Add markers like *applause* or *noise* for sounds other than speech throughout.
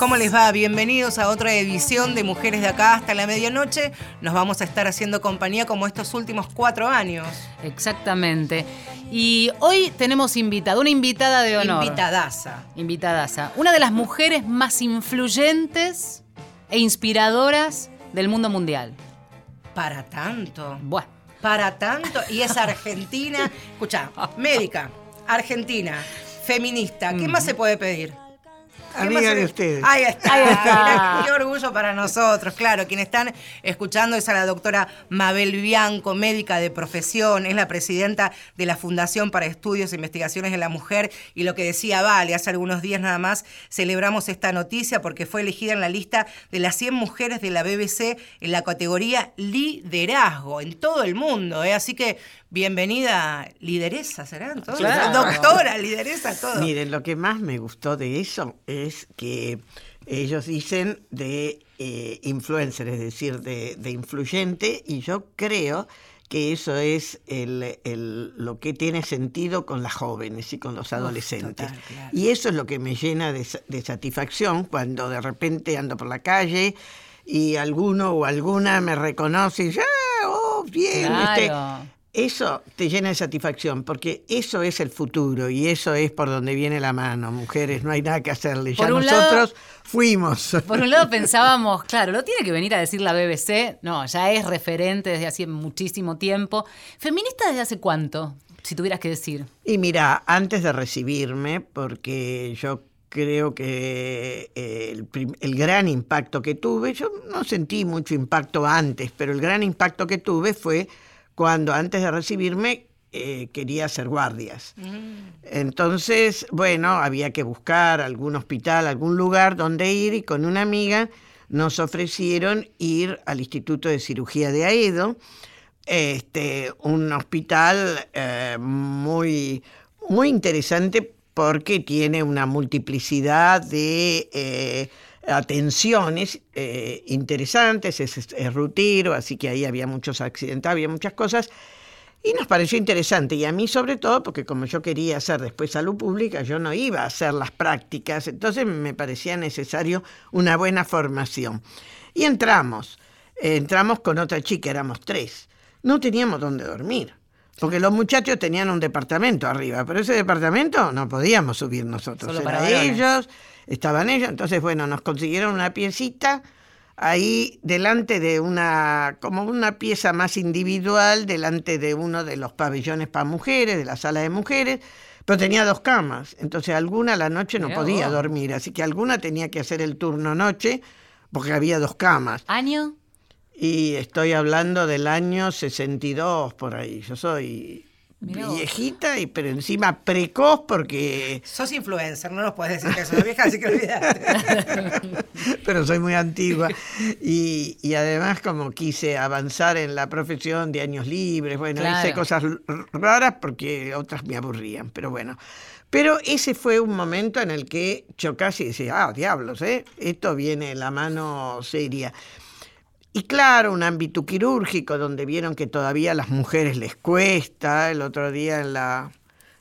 ¿Cómo les va? Bienvenidos a otra edición de Mujeres de Acá hasta la medianoche. Nos vamos a estar haciendo compañía como estos últimos cuatro años. Exactamente. Y hoy tenemos invitada, una invitada de honor. Invitadaza. Invitadaza. Una de las mujeres más influyentes e inspiradoras del mundo mundial. Para tanto. Buah. Para tanto. Y es argentina. *laughs* Escucha, médica, argentina, feminista. ¿Qué más se puede pedir? ¿Qué Amiga de ustedes. Ahí está. Ahí está. Qué orgullo para nosotros. Claro, quienes están escuchando es a la doctora Mabel Bianco, médica de profesión, es la presidenta de la Fundación para Estudios e Investigaciones de la Mujer. Y lo que decía Vale, hace algunos días nada más celebramos esta noticia porque fue elegida en la lista de las 100 mujeres de la BBC en la categoría liderazgo en todo el mundo. ¿eh? Así que bienvenida, lideresa, ¿serán todos? Claro. Doctora, lideresa, todo. Miren, lo que más me gustó de eso es que ellos dicen de eh, influencer, es decir, de, de influyente, y yo creo que eso es el, el- lo que tiene sentido con las jóvenes y con los adolescentes. total, claro. Y eso es lo que me llena de, sa- de satisfacción cuando de repente ando por la calle y alguno o alguna me reconoce y ya, oh, bien, este. Eso te llena de satisfacción, porque eso es el futuro y eso es por donde viene la mano, mujeres, no hay nada que hacerle. Ya un lado- nosotros fuimos. Por un lado pensábamos, claro, lo tiene que venir a decir la BBC. No, ya es referente desde hace muchísimo tiempo. ¿Feminista desde hace cuánto? Si tuvieras que decir. Y mira, antes de recibirme, porque yo creo que eh, el gran impacto que tuve, yo no sentí mucho impacto antes, pero el gran impacto que tuve fue cuando antes de recibirme eh, quería hacer guardias. Entonces, bueno, había que buscar algún hospital, algún lugar donde ir y con una amiga nos ofrecieron ir al Instituto de Cirugía de Aedo, este, un hospital eh, muy, muy interesante porque tiene una multiplicidad de eh, atenciones eh, interesantes, es, rutero, así que ahí había muchos accidentes, había muchas cosas. Y nos pareció interesante, y a mí sobre todo, porque como yo quería hacer después salud pública, yo no iba a hacer las prácticas, entonces me parecía necesario una buena formación. Y entramos, eh, entramos con otra chica, éramos tres. No teníamos dónde dormir, porque los muchachos tenían un departamento arriba, pero ese departamento no podíamos subir nosotros, Solo era para varones. Estaban ellos, entonces bueno, nos consiguieron una piecita ahí delante de una, como una pieza más individual, delante de uno de los pabellones para mujeres, de la sala de mujeres, pero tenía dos camas, entonces alguna a la noche no podía vos. dormir, así que alguna tenía que hacer el turno noche, porque había dos camas. ¿Año? Y estoy hablando del año 62 por ahí. Yo soy Mirá viejita, y, pero encima precoz porque... Sos influencer, no nos puedes decir que sos vieja, así que olvidate. *laughs* pero soy muy antigua. Y, y además como quise avanzar en la profesión de años libres, bueno, Claro. hice cosas raras porque otras me aburrían, pero bueno. Pero ese fue un momento en el que yo casi decía, ah, diablos, ¿eh? esto viene la mano seria. Y claro, un ámbito quirúrgico donde vieron que todavía a las mujeres les cuesta. El otro día en la,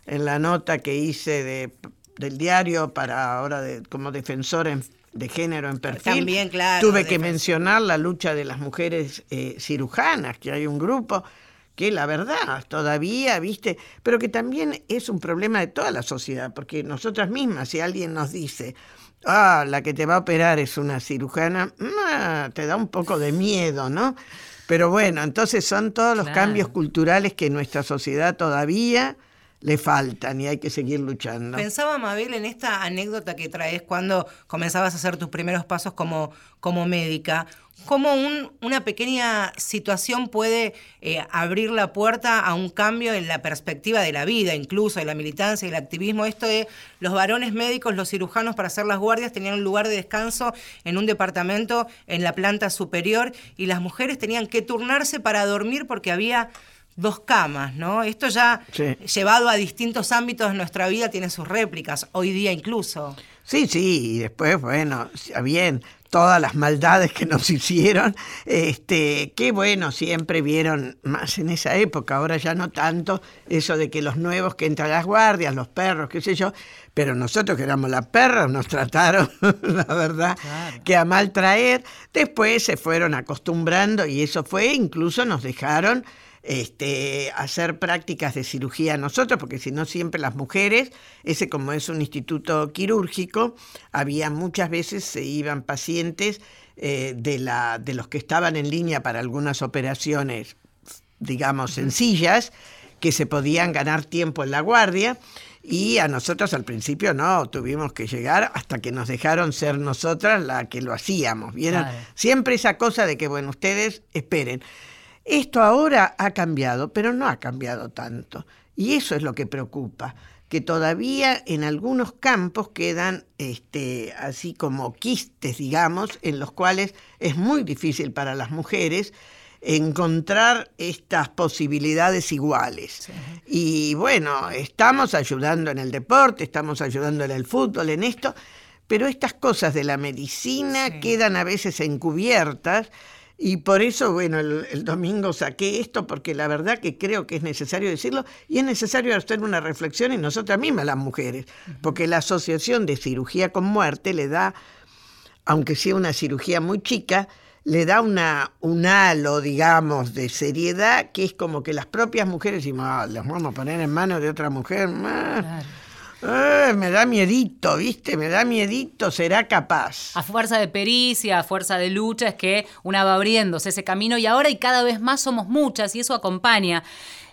en la nota que hice de, del diario para ahora de, como defensora en- de género en perfil, También, claro, tuve que mencionar la lucha de las mujeres eh, cirujanas, que hay un grupo que la verdad todavía, viste, pero que también es un problema de toda la sociedad, porque nosotras mismas, si alguien nos dice, ah, la que te va a operar es una cirujana, ah, te da un poco de miedo, ¿no? Pero bueno, entonces son todos los Claro. cambios culturales que nuestra sociedad todavía le faltan y hay que seguir luchando. Pensaba, Mabel, en esta anécdota que traes cuando comenzabas a hacer tus primeros pasos como, como médica. ¿Cómo un- una pequeña situación puede eh, abrir la puerta a un cambio en la perspectiva de la vida, incluso de la militancia y el activismo? Esto de los varones médicos, los cirujanos para hacer las guardias tenían un lugar de descanso en un departamento en la planta superior y las mujeres tenían que turnarse para dormir porque había dos camas, ¿no? Esto ya Sí. llevado a distintos ámbitos de nuestra vida tiene sus réplicas, hoy día incluso. Sí, sí, y después, bueno, bien, todas las maldades que nos *laughs* hicieron, este, qué bueno, siempre vieron más en esa época, ahora ya no tanto, eso de que los nuevos que entran a las guardias, los perros, qué sé yo, pero nosotros que éramos las perras nos trataron, *laughs* la verdad, que a mal traer, después se fueron acostumbrando y eso fue, incluso nos dejaron este, hacer prácticas de cirugía nosotros, porque si no siempre las mujeres, ese como es un instituto quirúrgico, había muchas veces se iban pacientes eh, de, la, de los que estaban en línea para algunas operaciones, digamos, sencillas, que se podían ganar tiempo en la guardia. Y a nosotros al principio no, tuvimos que llegar hasta que nos dejaron ser nosotras la que lo hacíamos. ¿Vieron? Siempre esa cosa de que, bueno, ustedes esperen. Esto ahora ha cambiado, pero no ha cambiado tanto. Y eso es lo que preocupa, que todavía en algunos campos quedan este, así como quistes, digamos, en los cuales es muy difícil para las mujeres encontrar estas posibilidades iguales. Y bueno, estamos ayudando en el deporte, estamos ayudando en el fútbol, en esto, pero estas cosas de la medicina quedan a veces encubiertas y por eso, bueno, el, domingo saqué esto porque la verdad que creo que es necesario decirlo y es necesario hacer una reflexión en nosotras mismas, las mujeres, porque la Asociación de Cirugía con Muerte le da, aunque sea una cirugía muy chica, le da una, un halo, digamos, de seriedad que es como que las propias mujeres decimos, ah, las vamos a poner en manos de otra mujer. Me da miedito, ¿viste? Me da miedito, será capaz. A fuerza de pericia, a fuerza de lucha, es que una va abriéndose ese camino y ahora y cada vez más somos muchas y eso acompaña.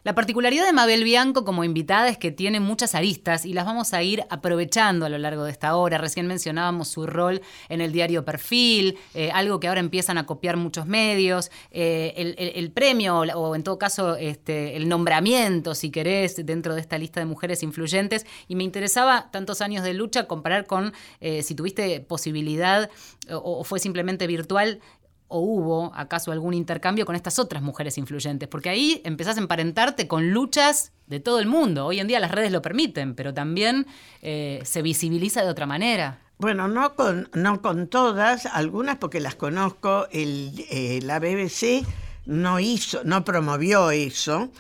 La particularidad de Mabel Bianco como invitada es que tiene muchas aristas y las vamos a ir aprovechando a lo largo de esta hora. Recién mencionábamos su rol en el diario Perfil, eh, algo que ahora empiezan a copiar muchos medios, eh, el, premio o en todo caso este, el nombramiento, si querés, dentro de esta lista de mujeres influyentes. Y me interesaba tantos años de lucha comparar con eh, si tuviste posibilidad o fue simplemente virtual o hubo acaso algún intercambio con estas otras mujeres influyentes, porque ahí empezás a emparentarte con luchas de todo el mundo. Hoy en día las redes lo permiten, pero también eh, se visibiliza de otra manera. Bueno, no con, no con todas, algunas porque las conozco, eh, la BBC no hizo, no promovió eso,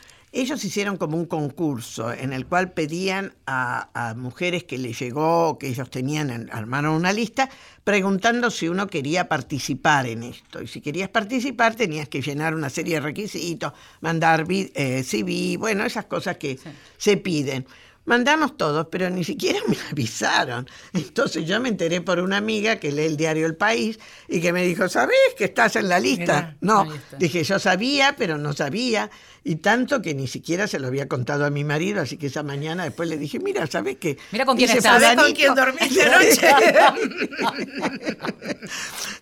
ellos hicieron como un concurso en el cual pedían a, mujeres que les llegó, que ellos tenían, armaron una lista, preguntando si uno quería participar en esto. Y si querías participar tenías que llenar una serie de requisitos, mandar eh, CV, bueno, esas cosas que se piden. Mandamos todos, pero ni siquiera me *laughs* avisaron. Entonces yo me enteré por una amiga que lee el diario El País y que me dijo, ¿sabés que estás en la lista? no, dije, yo sabía, pero no sabía. Y tanto que ni siquiera se lo había contado a mi marido, así que esa mañana después le dije, mira, ¿sabés qué? Mira con quién estás, con quién dormiste anoche?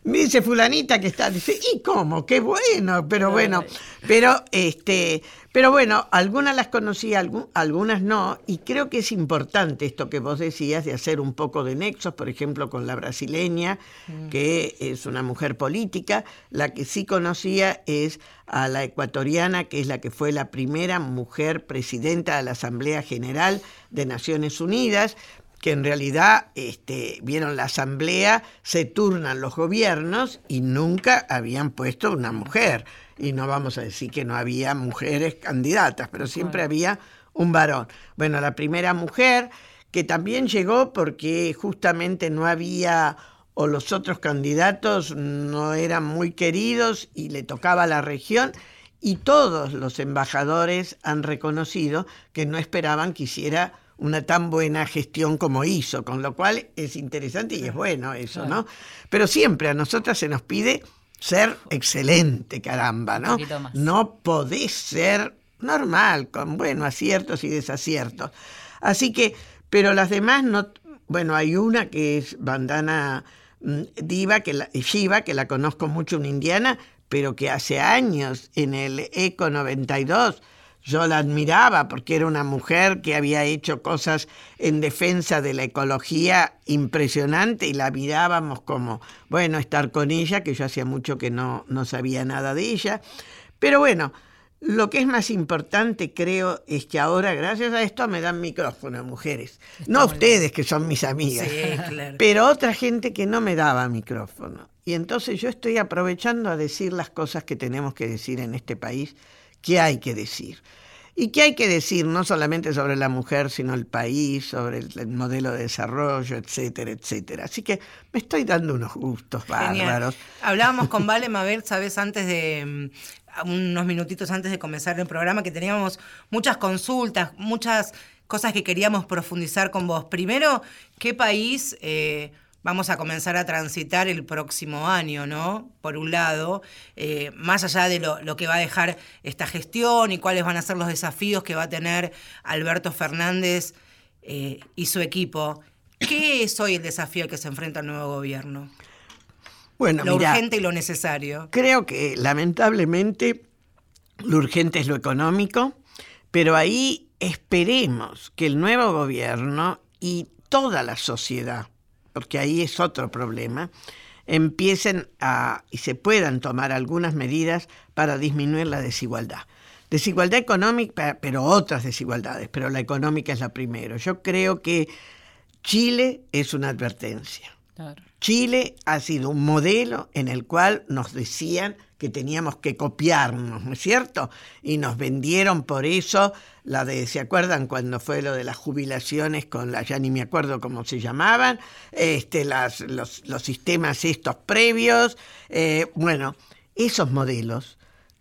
me *laughs* dice fulanita que está, dice, ¿y cómo? Qué bueno, pero bueno, pero este pero bueno, algunas las conocí, algunas no, y creo que es importante esto que vos decías de hacer un poco de nexos, por ejemplo, con la brasileña, mm. que es una mujer política. La que sí conocía es a la ecuatoriana, que es la que fue la primera mujer presidenta de la Asamblea General de Naciones Unidas, que en realidad este, vieron la asamblea, se turnan los gobiernos y nunca habían puesto una mujer y no vamos a decir que no había mujeres candidatas, pero siempre había un varón. Bueno, la primera mujer que también llegó porque justamente no había o los otros candidatos no eran muy queridos y le tocaba a la región y todos los embajadores han reconocido que no esperaban que hiciera una tan buena gestión como hizo, con lo cual es interesante y es bueno eso, ¿no? Pero siempre a nosotras se nos pide ser excelente, caramba, ¿no? No podés ser normal, con, bueno, aciertos y desaciertos. Así que, pero las demás no, bueno, hay una que es Bandana Diva, que la, Shiva, que la conozco mucho, una indiana, pero que hace años en el ECO 92 yo la admiraba porque era una mujer que había hecho cosas en defensa de la ecología impresionante y la mirábamos como, bueno, estar con ella, que yo hacía mucho que no, no sabía nada de ella. Pero bueno, Lo que es más importante, creo, es que ahora, gracias a esto, me dan micrófono, mujeres. no a ustedes, que son mis amigas, pero otra gente que no me daba micrófono. Y entonces yo estoy aprovechando a decir las cosas que tenemos que decir en este país, que hay que decir. Y que hay que decir no solamente sobre la mujer, sino el país, sobre el, modelo de desarrollo, etcétera, etcétera. Así que me estoy dando unos gustos bárbaros. Hablábamos con *laughs* Vale Mabel, sabes, antes de unos minutitos antes de comenzar el programa que teníamos muchas consultas, muchas cosas que queríamos profundizar con vos. Primero, ¿qué país eh, vamos a comenzar a transitar el próximo año, ¿no? Por un lado, eh, más allá de lo, que va a dejar esta gestión y cuáles van a ser los desafíos que va a tener Alberto Fernández eh, y su equipo, ¿qué es hoy el desafío al que se enfrenta el nuevo gobierno? Bueno, lo urgente y lo necesario. Creo que lamentablemente lo urgente es lo económico, pero ahí esperemos que el nuevo gobierno y toda la sociedad, porque ahí es otro problema, empiecen a y se puedan tomar algunas medidas para disminuir la desigualdad. Desigualdad económica, pero otras desigualdades, pero la económica es la primera. Yo creo que Chile es una advertencia. Chile ha sido un modelo en el cual nos decían que teníamos que copiarnos, ¿no es cierto? Y nos vendieron por eso la de, ¿se acuerdan cuando fue lo de las jubilaciones con la, ya ni me acuerdo cómo se llamaban, este, las, los, sistemas estos previos? Eh, bueno, esos modelos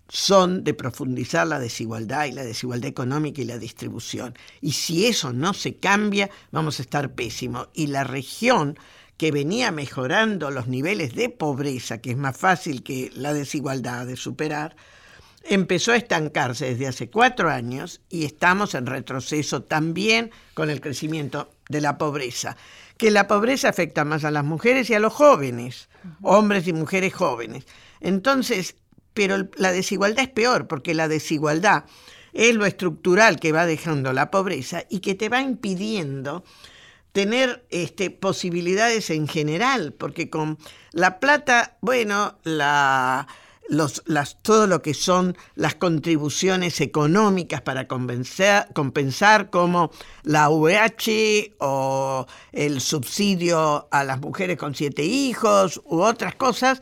son de profundizar la desigualdad y la desigualdad económica y la distribución. Y si eso no se cambia, vamos a estar pésimos. Y la región que venía mejorando los niveles de pobreza, que es más fácil que la desigualdad de superar, empezó a estancarse desde hace cuatro años y estamos en retroceso también con el crecimiento de la pobreza. Que la pobreza afecta más a las mujeres y a los jóvenes, hombres y mujeres jóvenes. Entonces, pero la desigualdad es peor, porque la desigualdad es lo estructural que va dejando la pobreza y que te va impidiendo tener este, posibilidades en general, porque con la plata, bueno, la, las, todo lo que son las contribuciones económicas para compensar, como la UH o el subsidio a las mujeres con siete hijos u otras cosas,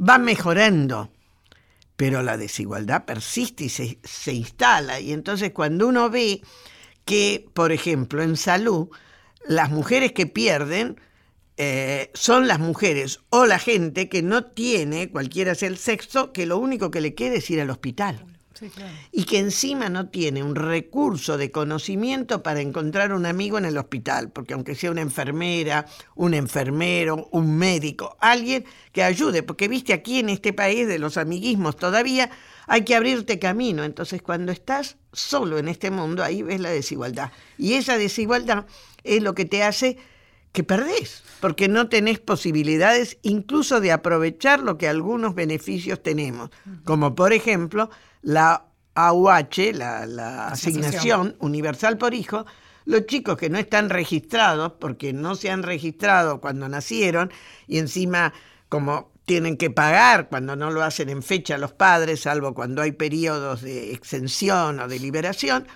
va mejorando. Pero la desigualdad persiste y se, se instala. Y entonces cuando uno ve que, por ejemplo, en salud, las mujeres que pierden eh, son las mujeres o la gente que no tiene, cualquiera sea el sexo, que lo único que le queda es ir al hospital. Y que encima no tiene un recurso de conocimiento para encontrar un amigo en el hospital, porque aunque sea una enfermera, un enfermero, un médico, alguien que ayude, porque viste aquí en este país de los amiguismos todavía hay que abrirte camino. Entonces cuando estás solo en este mundo, ahí ves la desigualdad. Y esa desigualdad es lo que te hace que perdés, porque no tenés posibilidades incluso de aprovechar lo que algunos beneficios tenemos, como por ejemplo la AUH, la, asignación universal por hijo, los chicos que no están registrados, porque no se han registrado cuando nacieron, y encima como tienen que pagar cuando no lo hacen en fecha los padres, salvo cuando hay periodos de exención o de liberación,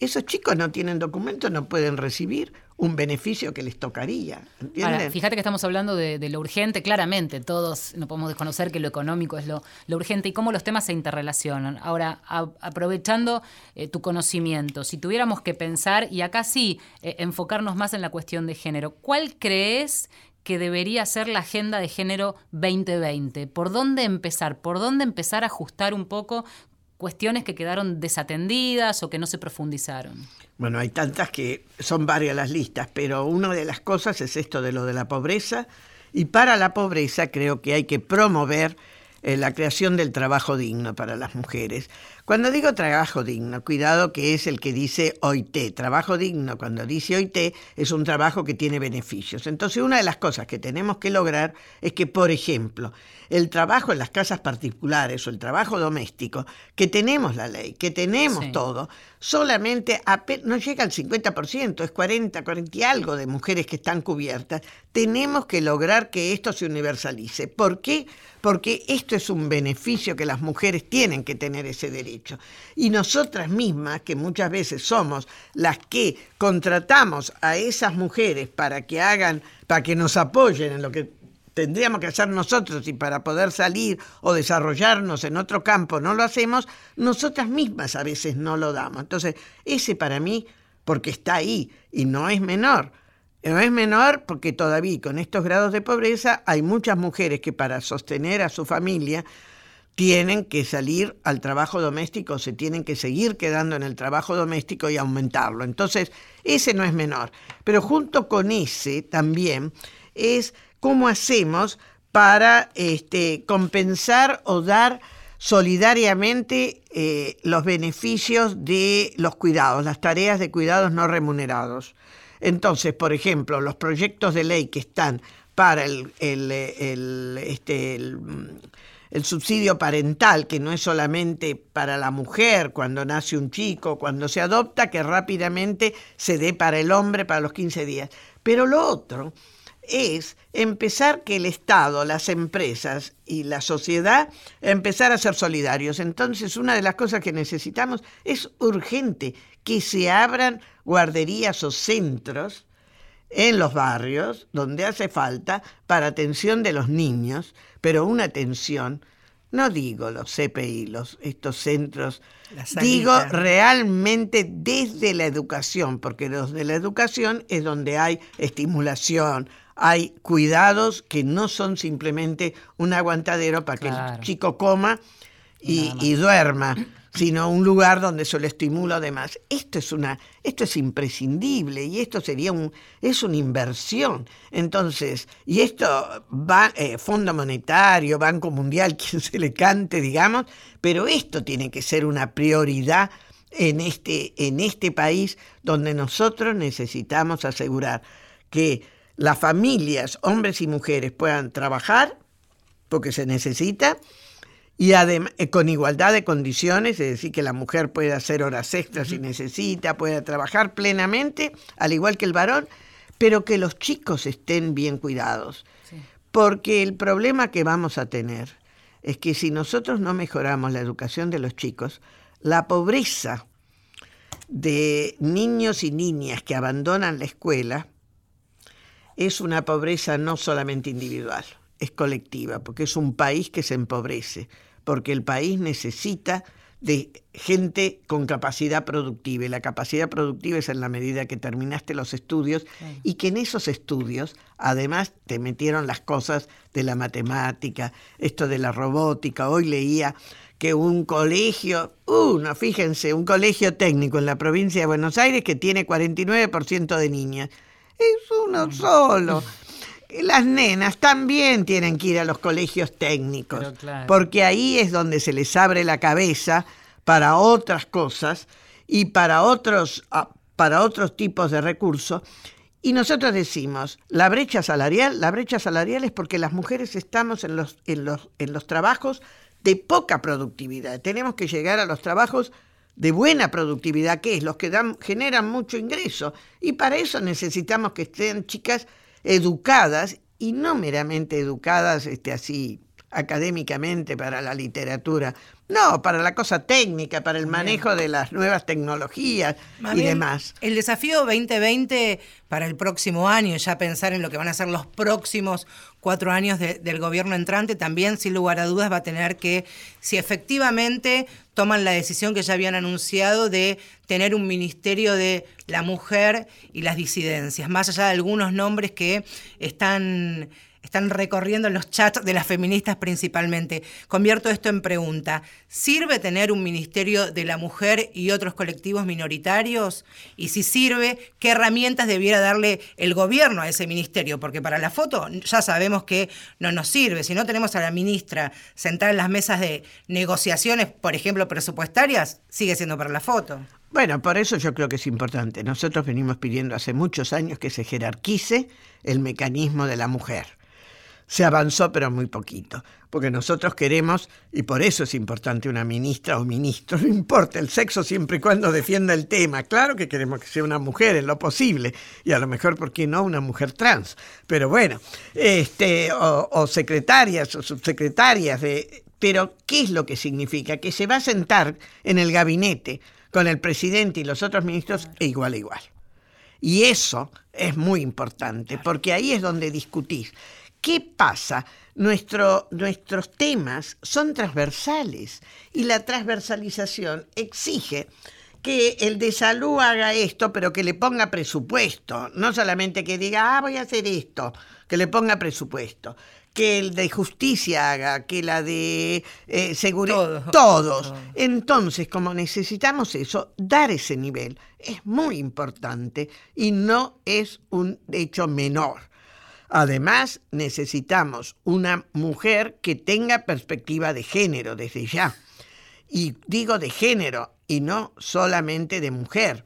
esos chicos no tienen documentos, no pueden recibir un beneficio que les tocaría. Ahora, fíjate que estamos hablando de, lo urgente, claramente, todos no podemos desconocer que lo económico es lo, urgente y cómo los temas se interrelacionan. Ahora, aprovechando eh, tu conocimiento, si tuviéramos que pensar, y acá sí, eh, enfocarnos más en la cuestión de género, ¿cuál crees que debería ser la agenda de género 2020? ¿Por dónde empezar? ¿Por dónde empezar a ajustar un poco cuestiones que quedaron desatendidas o que no se profundizaron? Bueno, hay tantas que son varias las listas, pero una de las cosas es esto de lo de la pobreza y para la pobreza creo que hay que promover eh, la creación del trabajo digno para las mujeres. Cuando digo trabajo digno, cuidado que es el que dice OIT. Trabajo digno, cuando dice OIT, es un trabajo que tiene beneficios. Entonces, una de las cosas que tenemos que lograr es que, por ejemplo, el trabajo en las casas particulares o el trabajo doméstico, que tenemos la ley, que tenemos todo, solamente no llega al 50%, es 40, 40 y algo de mujeres que están cubiertas. Tenemos que lograr que esto se universalice. ¿Por qué? Porque esto es un beneficio que las mujeres tienen que tener ese derecho. Y nosotras mismas, que muchas veces somos las que contratamos a esas mujeres para que hagan, para que nos apoyen en lo que tendríamos que hacer nosotros y para poder salir o desarrollarnos en otro campo no lo hacemos, nosotras mismas a veces no lo damos. Entonces, ese para mí, porque está ahí y no es menor, no es menor porque todavía con estos grados de pobreza hay muchas mujeres que para sostener a su familia tienen que salir al trabajo doméstico, se tienen que seguir quedando en el trabajo doméstico y aumentarlo. Entonces, ese no es menor. Pero junto con ese también es cómo hacemos para este, compensar o dar solidariamente eh, los beneficios de los cuidados, las tareas de cuidados no remunerados. Entonces, por ejemplo, los proyectos de ley que están para este, el, subsidio parental, que no es solamente para la mujer cuando nace un chico, cuando se adopta, que rápidamente se dé para el hombre para los 15 días. Pero lo otro es empezar que el Estado, las empresas y la sociedad empezar a ser solidarios. Entonces, una de las cosas que necesitamos es urgente que se abran guarderías o centros en los barrios donde hace falta para atención de los niños, pero una atención, no digo los CPI, los, estos centros, digo realmente desde la educación, porque los de la educación es donde hay estimulación, hay cuidados que no son simplemente un aguantadero para que el chico coma y, duerma, sino un lugar donde se lo estimula además. Esto es una, esto es imprescindible y esto sería un, es una inversión. Entonces, y esto va, eh, Fondo Monetario, Banco Mundial, *laughs* quien se le cante, digamos, pero esto tiene que ser una prioridad en este, en este país donde nosotros necesitamos asegurar que las familias, hombres y mujeres, puedan trabajar, porque se necesita, y además eh, con igualdad de condiciones, es decir, que la mujer pueda hacer horas extras si necesita, pueda trabajar plenamente, al igual que el varón, pero que los chicos estén bien cuidados. Porque el problema que vamos a tener es que si nosotros no mejoramos la educación de los chicos, la pobreza de niños y niñas que abandonan la escuela es una pobreza no solamente individual, es colectiva, porque es un país que se empobrece, porque el país necesita de gente con capacidad productiva. Y la capacidad productiva es en la medida que terminaste los estudios y que en esos estudios además te metieron las cosas de la matemática, esto de la robótica. Hoy leía que un colegio, uno, fíjense, un colegio técnico en la provincia de Buenos Aires que tiene 49% de niñas es uno solo. *laughs* Las nenas también tienen que ir a los colegios técnicos, porque ahí es donde se les abre la cabeza para otras cosas y para otros, ah, para otros tipos de recursos. Y nosotros decimos, la brecha salarial, la brecha salarial es porque las mujeres estamos en los, en los, en los trabajos de poca productividad. Tenemos que llegar a los trabajos de buena productividad, que es los que dan, generan mucho ingreso. Y para eso necesitamos que estén chicas educadas y no meramente educadas este, así académicamente para la literatura, no, para la cosa técnica, para el manejo de las nuevas tecnologías y demás. El desafío 2020 para el próximo año, ya pensar en lo que van a ser los próximos cuatro años del gobierno entrante, también sin lugar a dudas va a tener que, si efectivamente toman la decisión que ya habían anunciado de tener un ministerio de la mujer y las disidencias, más allá de algunos nombres que están están recorriendo los chats de las feministas principalmente. Convierto esto en pregunta. ¿Sirve tener un Ministerio de la Mujer y otros colectivos minoritarios? Y si sirve, ¿qué herramientas debiera darle el gobierno a ese ministerio? Porque para la foto ya sabemos que no nos sirve. Si no tenemos a la ministra sentada en las mesas de negociaciones, por ejemplo, presupuestarias, sigue siendo para la foto. Bueno, por eso yo creo que es importante. Nosotros venimos pidiendo hace muchos años que se jerarquice el mecanismo de la mujer se avanzó pero muy poquito, porque nosotros queremos, y por eso es importante una ministra o ministro, no importa el sexo siempre y cuando defienda el tema, claro que queremos que sea una mujer en lo posible, y a lo mejor, ¿por qué no una mujer trans? Pero bueno, este, o, secretarias o subsecretarias de... Pero, ¿qué es lo que significa? Que se va a sentar en el gabinete con el presidente y los otros ministros e igual a igual. Y eso es muy importante, porque ahí es donde discutís. ¿Qué pasa? Nuestro, nuestros temas son transversales y la transversalización exige que el de salud haga esto, pero que le ponga presupuesto, no solamente que diga, ah, voy a hacer esto, que le ponga presupuesto, que el de justicia haga, que la de eh, seguridad, todos. Entonces, como necesitamos eso, dar ese nivel es muy importante y no es un hecho menor. Además, necesitamos una mujer que tenga perspectiva de género desde ya. Y digo de género y no solamente de mujer.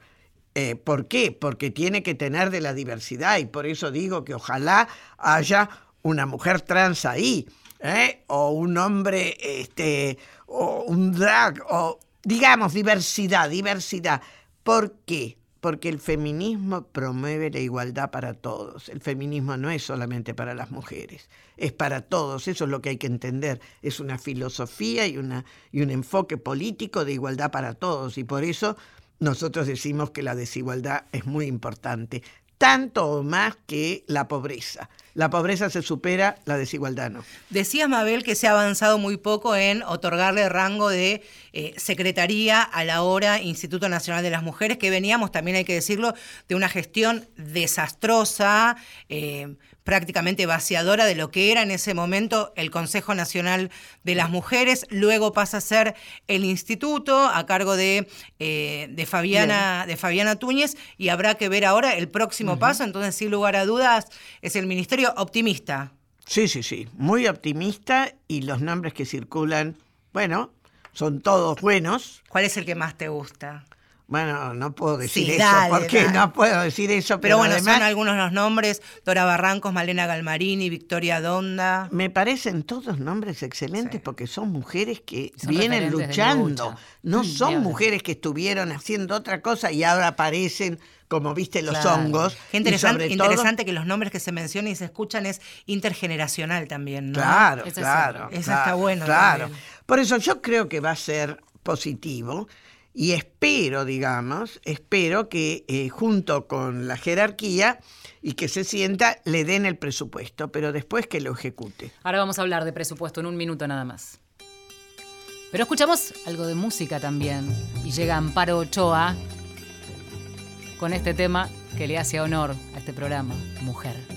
Eh, ¿Por qué? Porque tiene que tener de la diversidad y por eso digo que ojalá haya una mujer trans ahí, ¿eh? o un hombre, este, o un drag, o digamos diversidad, diversidad. ¿Por qué? Porque el feminismo promueve la igualdad para todos. El feminismo no es solamente para las mujeres, es para todos. Eso es lo que hay que entender. Es una filosofía y, una, y un enfoque político de igualdad para todos. Y por eso nosotros decimos que la desigualdad es muy importante tanto o más que la pobreza. La pobreza se supera, la desigualdad no. Decía Mabel que se ha avanzado muy poco en otorgarle rango de eh, secretaría a la hora Instituto Nacional de las Mujeres, que veníamos, también hay que decirlo, de una gestión desastrosa, eh, prácticamente vaciadora de lo que era en ese momento el Consejo Nacional de las Mujeres, luego pasa a ser el instituto a cargo de, eh, de, Fabiana, de Fabiana Túñez y habrá que ver ahora el próximo paso, entonces sin lugar a dudas es el Ministerio optimista. Sí, sí, sí, muy optimista y los nombres que circulan, bueno, son todos buenos. ¿Cuál es el que más te gusta? Bueno, no puedo decir eso, porque no puedo decir eso. Pero, bueno, son algunos los nombres, Dora Barrancos, Malena Galmarini, Victoria Donda. Me parecen todos nombres excelentes porque son mujeres que vienen luchando, no mm, son mujeres que estuvieron haciendo otra cosa y ahora aparecen como viste los hongos. Qué interesante, interesante que los nombres que se mencionan y se escuchan es intergeneracional también, ¿no? Claro, claro. Eso está bueno. Claro. Por eso yo creo que va a ser positivo y espero, digamos, espero que eh, junto con la jerarquía y que se sienta, le den el presupuesto, pero después que lo ejecute. Ahora vamos a hablar de presupuesto en un minuto nada más. Pero escuchamos algo de música también. Y llega Amparo Ochoa con este tema que le hace honor a este programa, Mujer.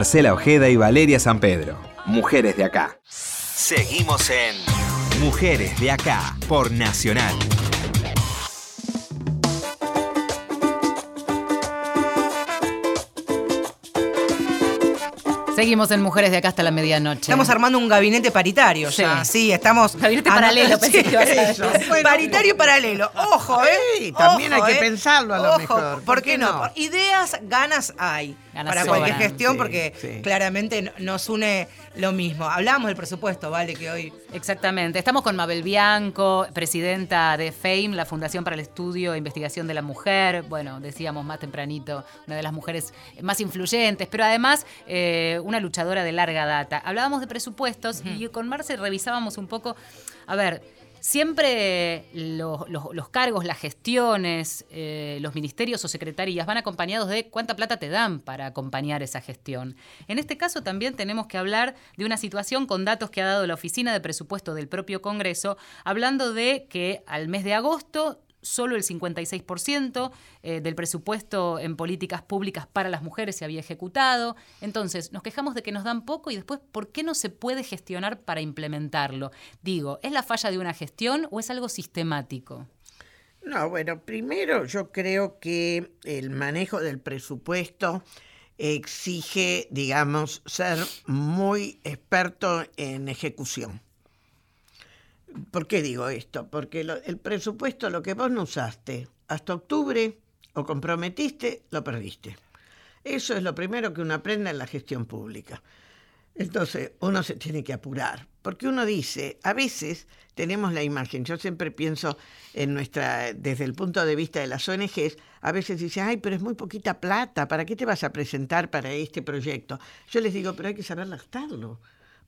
Marcela Ojeda y Valeria San Pedro. Mujeres de acá. Seguimos en Mujeres de acá por Nacional. Seguimos en Mujeres de acá hasta la medianoche. Estamos armando un gabinete paritario ya. Sí. Sí, estamos. Gabinete paralelo, *laughs* pensé que. Bueno, paritario paralelo. Ojo, ¿eh? Sí, también Ojo, hay que ¿eh? pensarlo a lo Ojo, mejor. ¿Por, ¿Por qué qué no? no? Ideas, ganas hay. Ganas para sobran. cualquier gestión, Sí, porque sí. claramente no- nos une lo mismo. Hablamos del presupuesto, vale, que hoy. Exactamente. Estamos con Mabel Bianco, presidenta de FAME, la Fundación para el Estudio e Investigación de la Mujer. Bueno, decíamos más tempranito, una de las mujeres más influyentes, pero además eh, una luchadora de larga data. Hablábamos de presupuestos y con Marce revisábamos un poco, a ver, Siempre los, cargos, las gestiones, eh, los ministerios o secretarías van acompañados de cuánta plata te dan para acompañar esa gestión. En este caso también tenemos que hablar de una situación con datos que ha dado la Oficina de Presupuesto del propio Congreso, hablando de que al mes de agosto solo el 56% eh, del presupuesto en políticas públicas para las mujeres se había ejecutado. Entonces, nos quejamos de que nos dan poco y después, ¿por qué no se puede gestionar para implementarlo? Digo, ¿es la falla de una gestión o es algo sistemático? No, bueno, primero yo creo que el manejo del presupuesto exige, digamos, ser muy experto en ejecución. ¿Por qué digo esto? Porque lo- el presupuesto, lo que vos no usaste hasta octubre o comprometiste, lo perdiste. Eso es lo primero que uno aprende en la gestión pública. Entonces, uno se tiene que apurar, porque uno dice, a veces tenemos la imagen, yo siempre pienso en nuestra, desde el punto de vista de las ONGs, a veces dicen, ay, pero es muy poquita plata, ¿para qué te vas a presentar para este proyecto? Yo les digo, pero hay que saber gastarlo,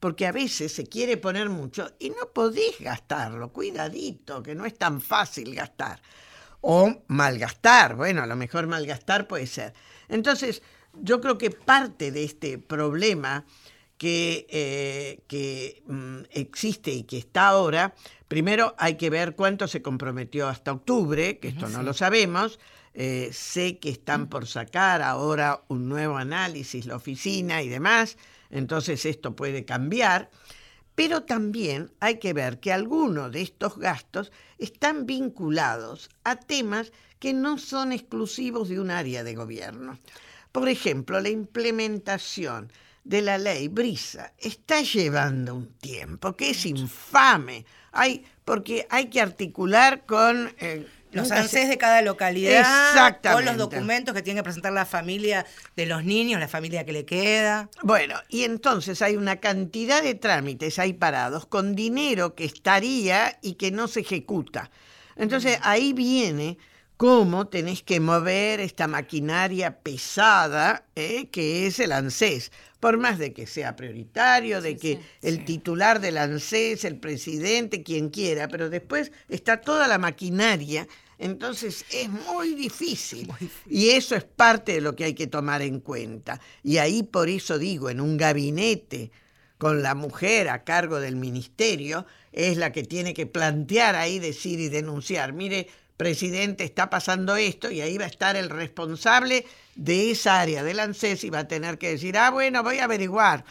porque a veces se quiere poner mucho y no podés gastarlo, cuidadito, que no es tan fácil gastar. O malgastar, bueno, a lo mejor malgastar puede ser. Entonces, yo creo que parte de este problema que, eh, que mm, existe y que está ahora, primero hay que ver cuánto se comprometió hasta octubre, que esto no lo sabemos. Eh, sé que están por sacar ahora un nuevo análisis, la oficina y demás, entonces esto puede cambiar. Pero también hay que ver que algunos de estos gastos están vinculados a temas que no son exclusivos de un área de gobierno. Por ejemplo, la implementación de la ley Brisa está llevando un tiempo que es infame. Hay, porque hay que articular con... eh, Los ANSES de cada localidad, Exactamente. con los documentos que tiene que presentar la familia de los niños, la familia que le queda. Bueno, y entonces hay una cantidad de trámites ahí parados con dinero que estaría y que no se ejecuta. Entonces ahí viene cómo tenés que mover esta maquinaria pesada eh, que es el ANSES. Por más de que sea prioritario, de Sí, que sí, el titular del ANSES, el presidente, quien quiera, pero después está toda la maquinaria Entonces es muy difícil. Y eso es parte de lo que hay que tomar en cuenta. Y ahí por eso digo, en un gabinete con la mujer a cargo del ministerio, es la que tiene que plantear ahí, decir y denunciar. Mire, presidente, está pasando esto y ahí va a estar el responsable de esa área del ANSES y va a tener que decir, ah, bueno, voy a averiguar.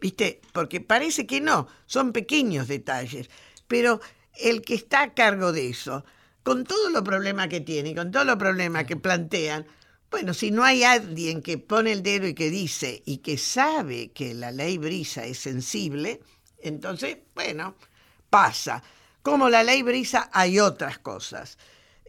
¿Viste? Porque parece que no, son pequeños detalles. Pero el que está a cargo de eso, con todos los problemas que tiene, y con todos los problemas que plantean, bueno, si no hay alguien que pone el dedo y que dice y que sabe que la ley Brisa es sensible, entonces, bueno, pasa. Como la ley Brisa hay otras cosas.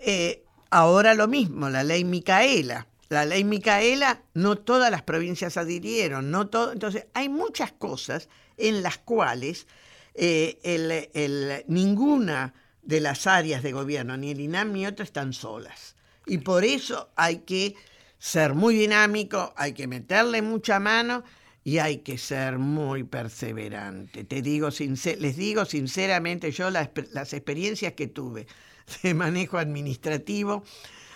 Eh, ahora lo mismo, la ley Micaela. La ley Micaela, no todas las provincias adhirieron. Entonces, hay muchas cosas en las cuales eh, ninguna de las áreas de gobierno, ni el INAM ni otro, están solas. Y por eso hay que ser muy dinámico, hay que meterle mucha mano y hay que ser muy perseverante. Te digo les digo sinceramente, yo las experiencias que tuve *laughs* de manejo administrativo,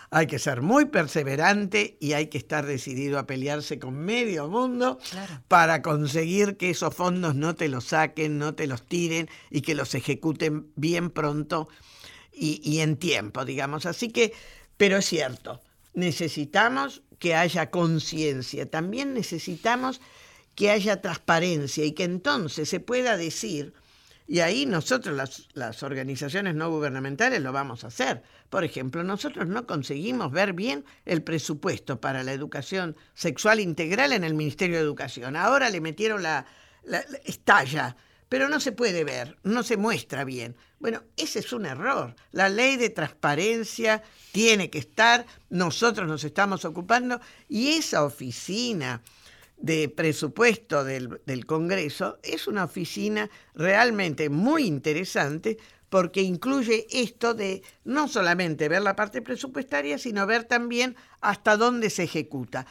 hay que ser muy perseverante y hay que estar decidido a pelearse con medio mundo para conseguir que esos fondos no te los saquen, no te los tiren y que los ejecuten bien pronto y, y en tiempo, digamos. Así que, pero es cierto, necesitamos que haya conciencia, también necesitamos que haya transparencia y que entonces se pueda decir, y ahí nosotros, las, las, organizaciones no gubernamentales, lo vamos a hacer. Por ejemplo, nosotros no conseguimos ver bien el presupuesto para la educación sexual integral en el Ministerio de Educación. Ahora le metieron la, la, estalla, pero no se puede ver, no se muestra bien. Bueno, ese es un error. La ley de transparencia tiene que estar, nosotros nos estamos ocupando y esa oficina de presupuesto del, del, Congreso es una oficina realmente muy interesante porque incluye esto de no solamente ver la parte presupuestaria, sino ver también hasta dónde se ejecuta.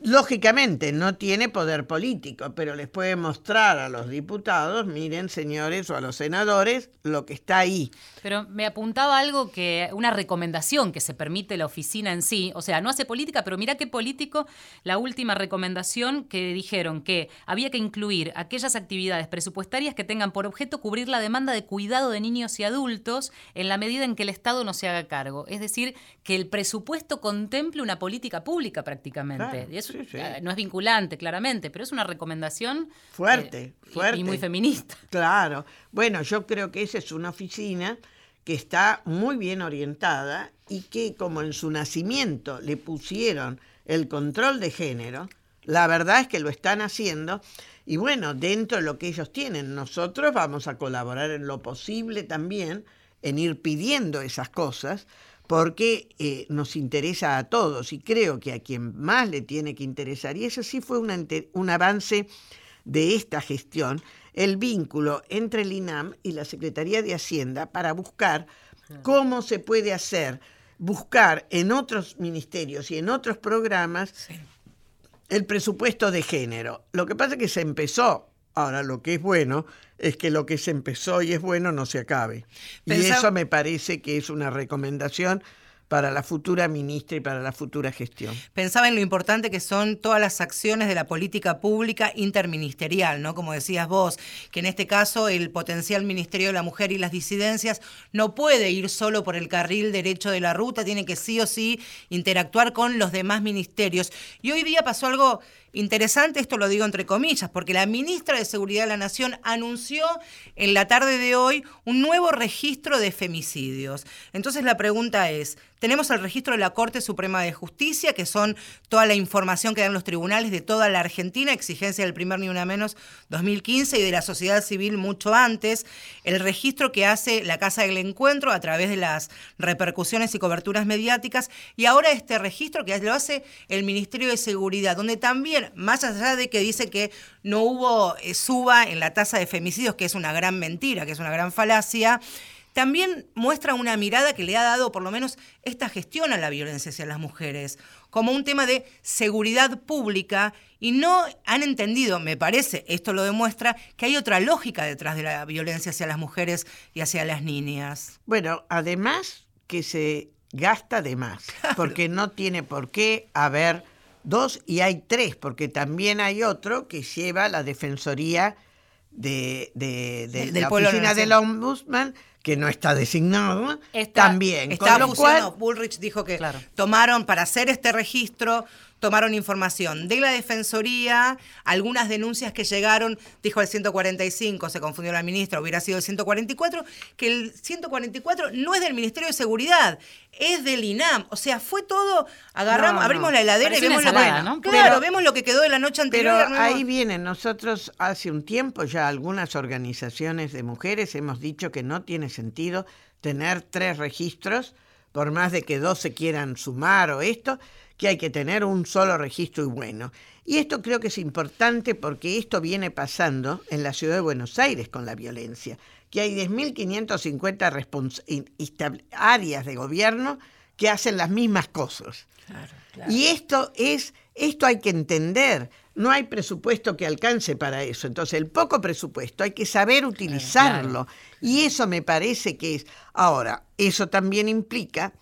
Lógicamente no tiene poder político, pero les puede mostrar a los diputados, miren señores, o a los senadores, lo que está ahí. Pero me apuntaba algo que, una recomendación que se permite la oficina en sí, o sea, no hace política, pero mira qué político la última recomendación que dijeron que había que incluir aquellas actividades presupuestarias que tengan por objeto cubrir la demanda de cuidado de niños y adultos en la medida en que el Estado no se haga cargo. Es decir, que el presupuesto contemple una política pública prácticamente. Claro. Eh, no es vinculante, claramente, pero es una recomendación fuerte, eh, fuerte. Y, muy feminista. *laughs* Claro. Bueno, yo creo que esa es una oficina que está muy bien orientada y que como en su nacimiento le pusieron el control de género, la verdad es que lo están haciendo y bueno, dentro de lo que ellos tienen, nosotros vamos a colaborar en lo posible también en ir pidiendo esas cosas, porque eh, nos interesa a todos y creo que a quien más le tiene que interesar, y eso sí fue un avance de esta gestión, el vínculo entre el INAM y la Secretaría de Hacienda para buscar cómo se puede hacer, buscar en otros ministerios y en otros programas sí. el presupuesto de género. Lo que pasa es que se empezó, ahora lo que es bueno es que lo que se empezó y es bueno no se acabe. Pensaba... Y eso me parece que es una recomendación para la futura ministra y para la futura gestión. Pensaba en lo importante que son todas las acciones de la política pública interministerial, ¿no? Como decías vos, que en este caso el potencial Ministerio de la Mujer y las disidencias no puede ir solo por el carril derecho de la ruta, tiene que sí o sí interactuar con los demás ministerios. Y hoy día pasó algo Interesante, esto lo digo entre comillas, porque la ministra de Seguridad de la Nación anunció en la tarde de hoy un nuevo registro de femicidios. Entonces la pregunta es, tenemos el registro de la Corte Suprema de Justicia, que son toda la información que dan los tribunales de toda la Argentina, exigencia del primer ni una menos 2015 y de la sociedad civil mucho antes. El registro que hace la Casa del Encuentro a través de las repercusiones y coberturas mediáticas. Y ahora este registro que lo hace el Ministerio de Seguridad, donde también, más allá de que dice que no hubo eh, suba en la tasa de femicidios, que es una gran mentira, que es una gran falacia, también muestra una mirada que le ha dado por lo menos esta gestión a la violencia hacia las mujeres, como un tema de seguridad pública y no han entendido, me parece, esto lo demuestra, que hay otra lógica detrás de la violencia hacia las mujeres y hacia las niñas. Bueno, además que se gasta de más, *laughs* porque no tiene por qué haber dos y hay tres, porque también hay otro que lleva la defensoría de, de- la oficina del ombudsman, que no está designado, Está- también. Está con lo cual, Bullrich dijo que Claro. tomaron para hacer este registro, tomaron información de la Defensoría, algunas denuncias que llegaron, dijo el 145, se confundió la ministra, hubiera sido el 144, que el 144 no es del Ministerio de Seguridad, es del INAM. O sea, fue todo, agarramos, No, no. abrimos la heladera Parece y vemos una lo que, ensalada, ¿no? Claro, Pero- vemos lo que quedó de la noche anterior. Pero ahí viene, nosotros hace un tiempo ya algunas organizaciones de mujeres hemos dicho que no tiene sentido tener tres registros, por más de que dos se quieran sumar o esto, que hay que tener un solo registro y bueno. Y esto creo que es importante porque esto viene pasando en la ciudad de Buenos Aires con la violencia, que hay 10.550 respons- in- estab- áreas de gobierno que hacen las mismas cosas. Y esto es, esto hay que entender. No hay presupuesto que alcance para eso. Entonces, el poco presupuesto hay que saber utilizarlo. Y eso me parece que es. Ahora, eso también implica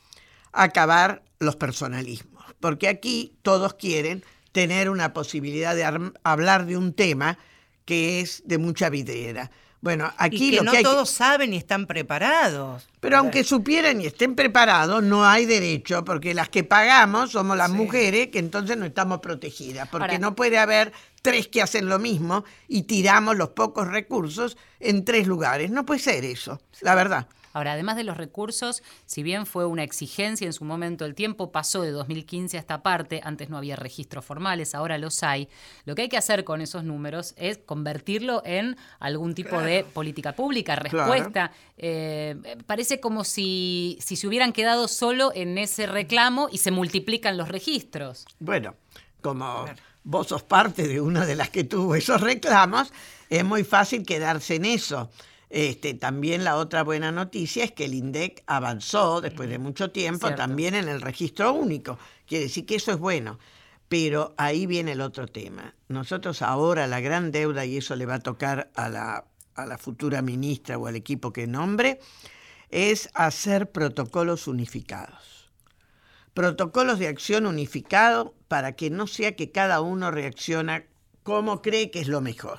acabar los personalismos. Porque aquí todos quieren tener una posibilidad de hablar de un tema que es de mucha vidriera. Bueno, aquí y que lo no que hay todos saben y están preparados. pero aunque supieran y estén preparados, no hay derecho, porque las que pagamos somos las Sí. mujeres, que entonces no estamos protegidas, porque Ahora- no puede haber tres que hacen lo mismo y tiramos los pocos recursos en tres lugares. No puede ser eso, la verdad. Ahora, además de los recursos, si bien fue una exigencia en su momento, el tiempo pasó de 2015 a esta parte, antes no había registros formales, ahora los hay, lo que hay que hacer con esos números es convertirlo en algún tipo de política pública, Claro. respuesta. Eh, parece como si, si se hubieran quedado solo en ese reclamo y se multiplican los registros. Bueno, como vos sos parte de una de las que tuvo esos reclamos, es muy fácil quedarse en eso. Este, también la otra buena noticia es que el INDEC avanzó después de mucho tiempo Cierto. también en el registro único. Quiere decir que eso es bueno. Pero ahí viene el otro tema. Nosotros ahora la gran deuda, y eso le va a tocar a la, a la futura ministra o al equipo que nombre, es hacer protocolos unificados protocolos de acción unificados para que no sea que cada uno reacciona como cree que es lo mejor.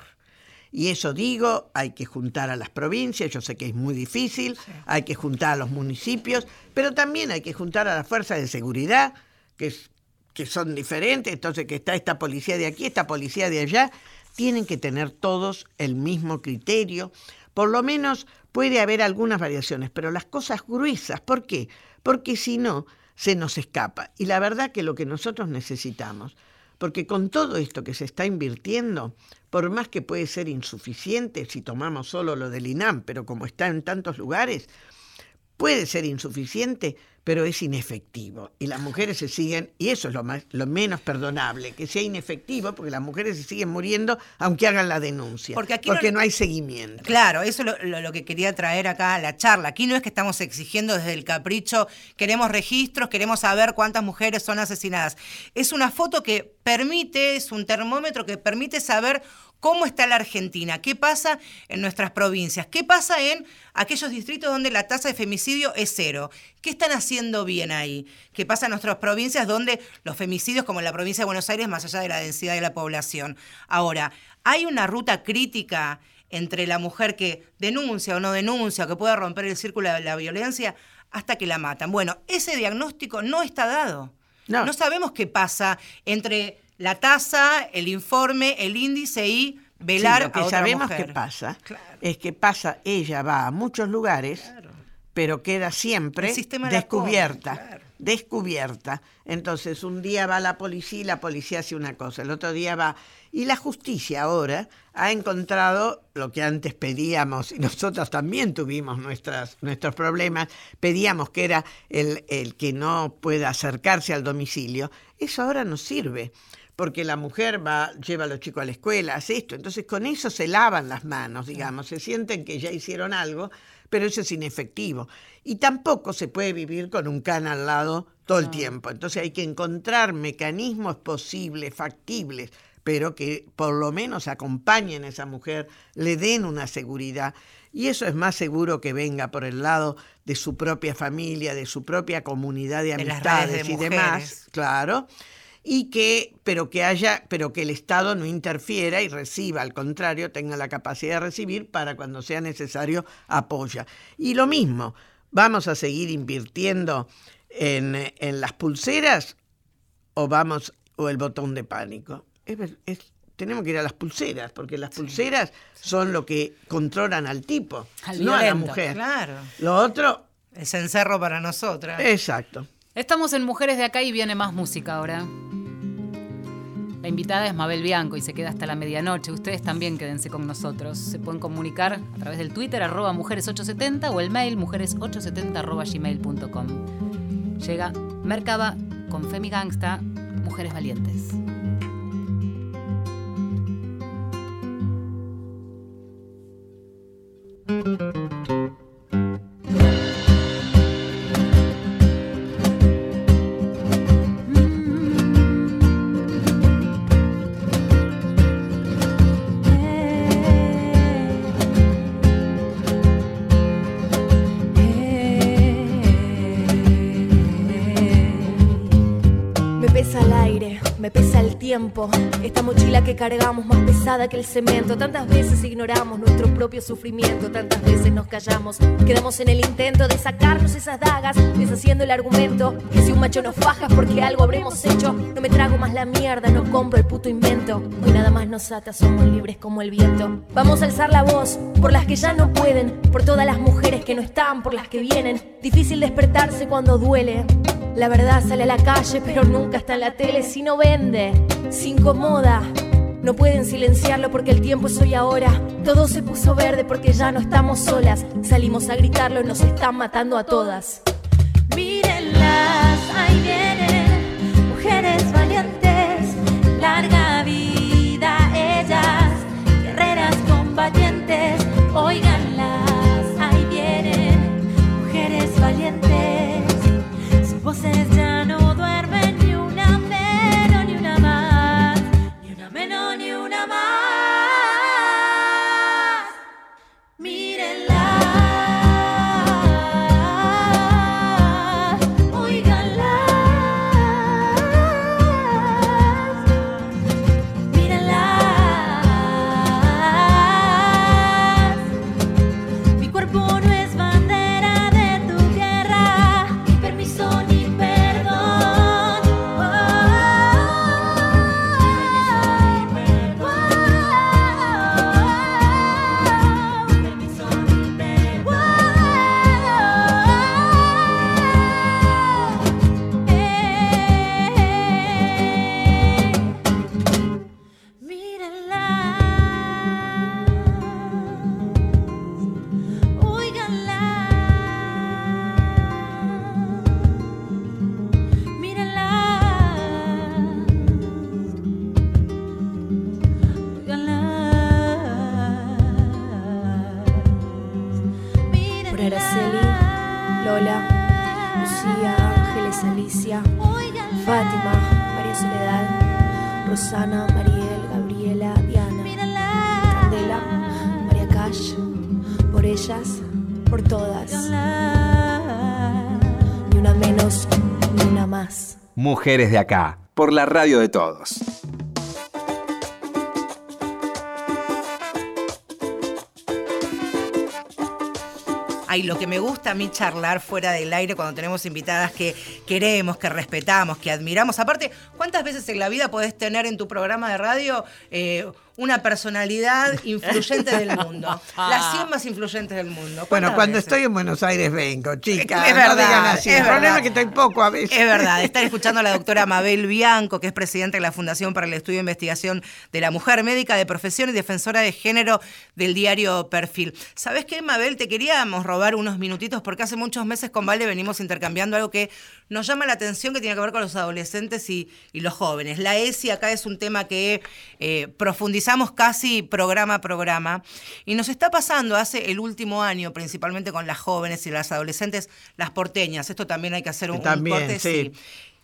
Y eso digo, hay que juntar a las provincias, yo sé que es muy difícil, hay que juntar a los municipios, pero también hay que juntar a las fuerzas de seguridad, que, es- que son diferentes, entonces que está esta policía de aquí, esta policía de allá, tienen que tener todos el mismo criterio. Por lo menos puede haber algunas variaciones, pero las cosas gruesas, ¿por qué? Porque si no, se nos escapa. Y la verdad que lo que nosotros necesitamos, porque con todo esto que se está invirtiendo, por más que puede ser insuficiente si tomamos solo lo del INAM, pero como está en tantos lugares, puede ser insuficiente, pero es inefectivo. Y las mujeres se siguen, y eso es lo, más, lo menos perdonable, que sea inefectivo, porque las mujeres se siguen muriendo aunque hagan la denuncia, Porque aquí no- no hay seguimiento. Claro, eso es lo, lo- lo que quería traer acá a la charla. Aquí no es que estamos exigiendo desde el capricho, queremos registros, queremos saber cuántas mujeres son asesinadas. Es una foto que permite, es un termómetro que permite saber cómo está la Argentina, qué pasa en nuestras provincias, qué pasa en aquellos distritos donde la tasa de femicidio es cero, qué están haciendo bien ahí, qué pasa en nuestras provincias donde los femicidios, como en la provincia de Buenos Aires, más allá de la densidad de la población. Ahora, hay una ruta crítica entre la mujer que denuncia o no denuncia, o que puede romper el círculo de la violencia, hasta que la matan. Bueno, ese diagnóstico no está dado. No. No, sabemos qué pasa entre la tasa, el informe, el índice y velar Sí, lo que a otra sabemos mujer. que pasa Claro. es que pasa, ella va a muchos lugares, pero queda siempre descubierta. claro. Descubierta. Entonces, un día va la policía y la policía hace una cosa, el otro día va. Y la justicia ahora ha encontrado lo que antes pedíamos, y nosotros también tuvimos nuestras, nuestros problemas, pedíamos que era el, el que no pueda acercarse al domicilio. Eso ahora no sirve porque la mujer va, lleva a los chicos a la escuela, hace esto. Entonces con eso se lavan las manos, digamos, se sienten que ya hicieron algo, pero eso es inefectivo. Y tampoco se puede vivir con un can al lado todo el tiempo. Entonces hay que encontrar mecanismos posibles, factibles, pero que por lo menos acompañen a esa mujer, le den una seguridad. Y eso es más seguro que venga por el lado de su propia familia, de su propia comunidad de amistades de y demás, claro. Y que, pero que haya, pero que el Estado no interfiera y reciba, al contrario, tenga la capacidad de recibir para cuando sea necesario apoya. Y lo mismo, vamos a seguir invirtiendo en, en las pulseras o vamos o el botón de pánico. Es es- tenemos que ir a las pulseras, porque las pulseras son lo que controlan al tipo, Al no a la mujer. Claro. Lo otro, El cencerro para nosotras. exacto. Estamos en Mujeres de Acá y viene más música ahora. La invitada es Mabel Bianco y se queda hasta la medianoche. Ustedes también quédense con nosotros. Se pueden comunicar a través del Twitter arroba mujeres870 o el mail mujeres870 arroba gmail.com. Llega Mercaba con Femi Gangsta, Mujeres Valientes. Esta mochila que cargamos más pesada que el cemento. Tantas veces ignoramos nuestro propio sufrimiento. Tantas veces nos callamos. Quedamos en el intento de sacarnos esas dagas. Deshaciendo el argumento que si un macho nos faja es porque algo habremos hecho. No me trago más la mierda, no compro el puto invento. Hoy nada más nos ata, somos libres como el viento. Vamos a alzar la voz por las que ya no pueden. Por todas las mujeres que no están, por las que vienen. Difícil despertarse cuando duele. La verdad sale a la calle, pero nunca está en la tele. Si no vende, se incomoda. No pueden silenciarlo porque el tiempo es hoy ahora. Todo se puso verde porque ya no estamos solas. Salimos a gritarlo y nos están matando a todas. Mírenlas, ahí Mujeres de acá, por la radio de todos. Ay, lo que me gusta a mí charlar fuera del aire cuando tenemos invitadas que queremos, que respetamos, que admiramos. Aparte, ¿cuántas veces en la vida podés tener en tu programa de radio eh, una personalidad *laughs* influyente del mundo? Las 100 más influyentes del mundo. Bueno, ¿Cuántas cuando veces? estoy en Buenos Aires vengo, chicas. Es no verdad, digan así. es El problema es que estoy poco a veces. Es verdad, están *laughs* escuchando a la doctora Mabel Bianco, que es presidenta de la Fundación para el Estudio e Investigación de la Mujer, médica de profesión y defensora de género del diario Perfil. ¿Sabes qué, Mabel? Te queríamos robar unos minutitos porque hace muchos meses con Vale venimos intercambiando algo que nos llama la atención que tiene que ver con los adolescentes y, y los jóvenes. La ESI acá es un tema que eh, profundizamos casi programa a programa y nos está pasando hace el último año, principalmente con las jóvenes y las adolescentes, las porteñas. Esto también hay que hacer un, un También, corte, sí. sí.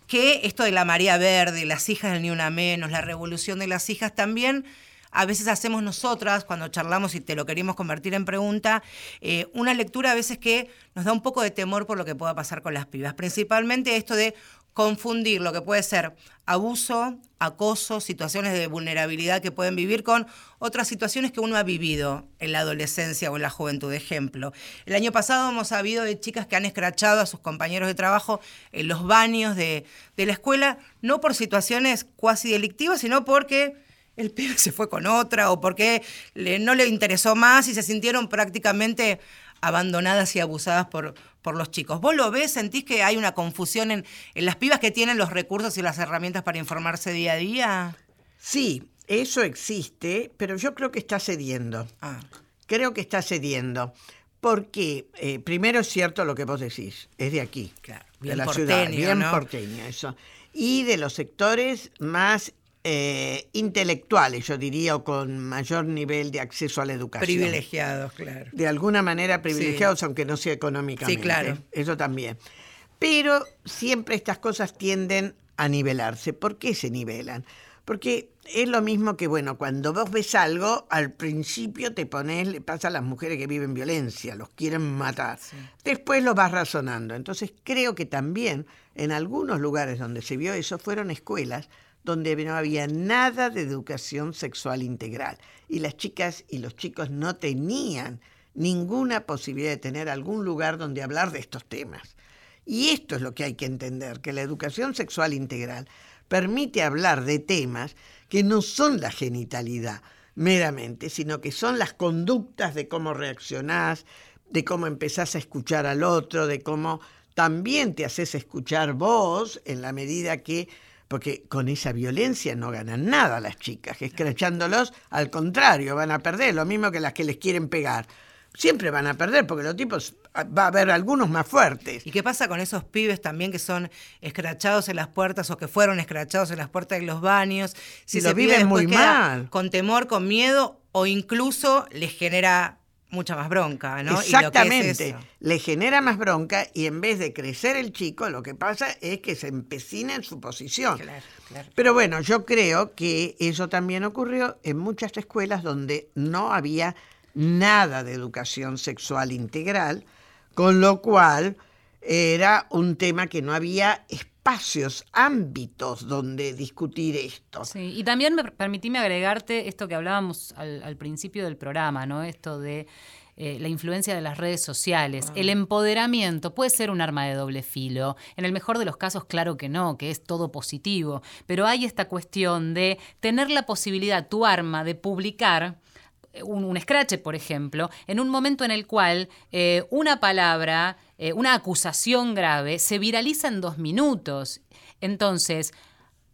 que esto de la María Verde, las hijas del Ni Una Menos, la revolución de las hijas también a veces hacemos nosotras, cuando charlamos y te lo queremos convertir en pregunta, eh, una lectura a veces que nos da un poco de temor por lo que pueda pasar con las pibas. Principalmente esto de confundir lo que puede ser abuso, acoso, situaciones de vulnerabilidad que pueden vivir con otras situaciones que uno ha vivido en la adolescencia o en la juventud. Ejemplo, el año pasado hemos sabido de chicas que han escrachado a sus compañeros de trabajo en los baños de, la escuela, no por situaciones cuasi delictivas, sino porque el pibe *laughs* se fue con otra o porque no le interesó más y se sintieron prácticamente abandonadas y abusadas por, por los chicos. ¿Vos lo ves? ¿Sentís que hay una confusión en, en las pibas que tienen los recursos y las herramientas para informarse día a día? Sí, eso existe, pero yo creo que está cediendo. Ah, Creo que está cediendo. Porque, eh, primero es cierto lo que vos decís, es de aquí, Claro, de bien la porteño, ciudad, bien ¿no? porteño, eso. Y de los sectores más eh, intelectuales, yo diría, o con mayor nivel de acceso a la educación. privilegiados, claro. De alguna manera privilegiados, aunque no sea económicamente. Sí, claro. Eso también. Pero siempre estas cosas tienden a nivelarse. ¿Por qué se nivelan? Porque es lo mismo que, bueno, cuando vos ves algo, al principio te pones, le pasa a las mujeres que viven violencia, los quieren matar. Después lo vas razonando. Entonces creo que también en algunos lugares donde se vio eso fueron escuelas donde no había nada de educación sexual integral. Y las chicas y los chicos no tenían ninguna posibilidad de tener algún lugar donde hablar de estos temas. Y esto es lo que hay que entender, que la educación sexual integral permite hablar de temas que no son la genitalidad meramente, sino que son las conductas de cómo reaccionás, de cómo empezás a escuchar al otro, de cómo también te haces escuchar vos en la medida que, porque con esa violencia no ganan nada las chicas, escrachándolos, al contrario, van a perder, lo mismo que las que les quieren pegar. Siempre van a perder porque los tipos, va a haber algunos más fuertes. ¿Y qué pasa con esos pibes también que son escrachados en las puertas o que fueron escrachados en las puertas de los baños? Ese lo viven muy mal. Con temor, con miedo o incluso les genera mucha más bronca, ¿no? Y lo que es Exactamente. Le genera más bronca y en vez de crecer el chico, lo que pasa es que se empecina en su posición. Claro, claro. Pero bueno, yo creo que eso también ocurrió en muchas escuelas donde no había nada de educación sexual integral, con lo cual era un tema que no había espacios, ámbitos donde discutir esto. Sí, y también me permitíme agregarte esto que hablábamos al, al principio del programa, ¿no? Esto de eh, la influencia de las redes sociales. El empoderamiento puede ser un arma de doble filo. En el mejor de los casos, claro que no, que es todo positivo. Pero hay esta cuestión de tener la posibilidad, tu arma, de publicar un, un scratch, por ejemplo, en un momento en el cual eh, una palabra, eh, una acusación grave, se viraliza en dos minutos. Entonces,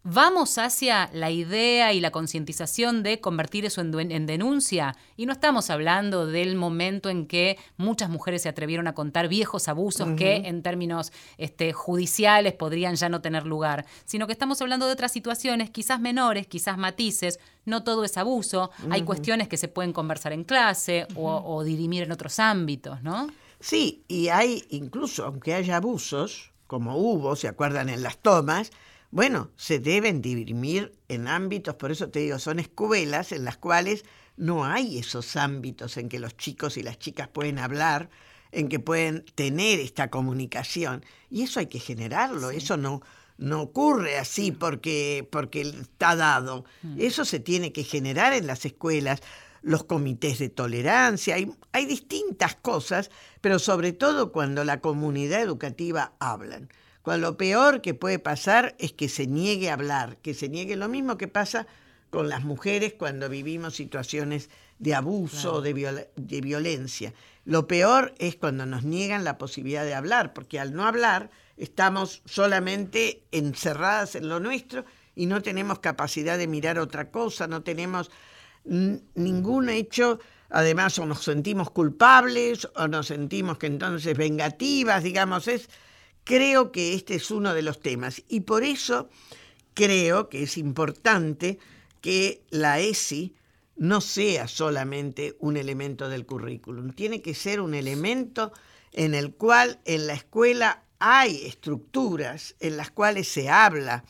vamos hacia la idea y la concientización de convertir eso en, denuncia. Y no estamos hablando del momento en que muchas mujeres se atrevieron a contar viejos abusos que en términos este, judiciales podrían ya no tener lugar, sino que estamos hablando de otras situaciones, quizás menores, quizás matices. No todo es abuso, hay cuestiones que se pueden conversar en clase o, o dirimir en otros ámbitos, ¿no? Sí, y hay incluso, aunque haya abusos, como hubo, ¿se acuerdan en las tomas? Bueno, se deben dirimir en ámbitos, por eso te digo, son escuelas en las cuales no hay esos ámbitos en que los chicos y las chicas pueden hablar, en que pueden tener esta comunicación. Y eso hay que generarlo, eso no, no ocurre así porque, porque está dado. Eso se tiene que generar en las escuelas, los comités de tolerancia, hay, hay distintas cosas, pero sobre todo cuando la comunidad educativa hablan. Cuando lo peor que puede pasar es que se niegue a hablar, que se niegue lo mismo que pasa con las mujeres cuando vivimos situaciones de abuso de, violencia. Lo peor es cuando nos niegan la posibilidad de hablar, porque al no hablar estamos solamente encerradas en lo nuestro y no tenemos capacidad de mirar otra cosa, no tenemos ningún hecho, además o nos sentimos culpables o nos sentimos que entonces vengativas, digamos, es creo que este es uno de los temas. Y por eso creo que es importante que la ESI no sea solamente un elemento del currículum, tiene que ser un elemento en el cual en la escuela hay estructuras en las cuales se habla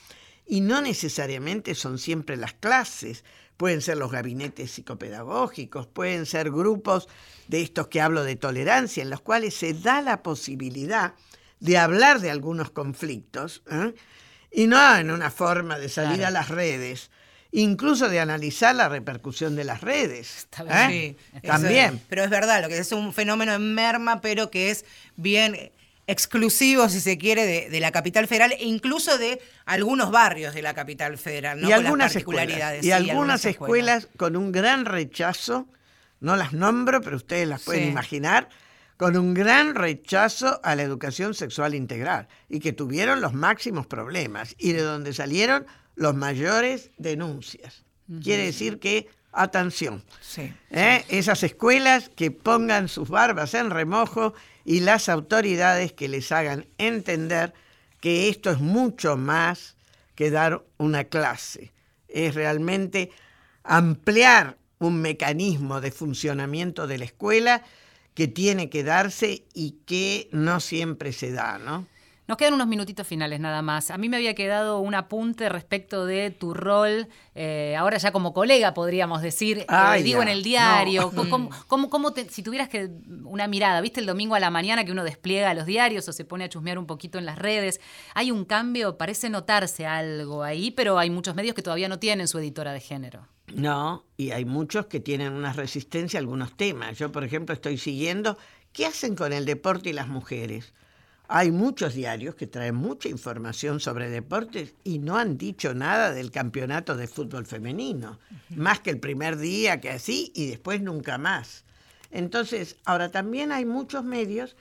y no necesariamente son siempre las clases, pueden ser los gabinetes psicopedagógicos, pueden ser grupos de estos que hablo de tolerancia, en los cuales se da la posibilidad de hablar de algunos conflictos, ¿eh? y no en una forma de salir Claro. a las redes, incluso de analizar la repercusión de las redes. ¿eh? Sí, También. es- pero es verdad, lo que es un fenómeno en merma, pero que es bien exclusivo, si se quiere, de, de la capital federal e incluso de algunos barrios de la capital federal, ¿no? y las algunas escuelas. particularidades. Y sí, algunas escuelas con un gran rechazo, no las nombro, pero ustedes las pueden Sí. imaginar, con un gran rechazo a la educación sexual integral y que tuvieron los máximos problemas y de donde salieron los mayores denuncias. Quiere decir que, atención, Sí. ¿eh? esas escuelas que pongan sus barbas en remojo y las autoridades que les hagan entender que esto es mucho más que dar una clase. Es realmente ampliar un mecanismo de funcionamiento de la escuela que tiene que darse y que no siempre se da, ¿no? Nos quedan unos minutitos finales nada más. A mí me había quedado un apunte respecto de tu rol, eh, ahora ya como colega podríamos decir, eh, Ay, digo ya. en el diario, *laughs* No. ¿cómo, cómo- cómo te- si tuvieras que una mirada, viste el domingo a la mañana que uno despliega los diarios o se pone a chusmear un poquito en las redes, hay un cambio, parece notarse algo ahí, pero hay muchos medios que todavía no tienen su editora de género. No, y hay muchos que tienen una resistencia a algunos temas. Yo, por ejemplo, estoy siguiendo qué hacen con el deporte y las mujeres. Hay muchos diarios que traen mucha información sobre deportes y no han dicho nada del campeonato de fútbol femenino, más que el primer día que así y después nunca más. Entonces, ahora también hay muchos medios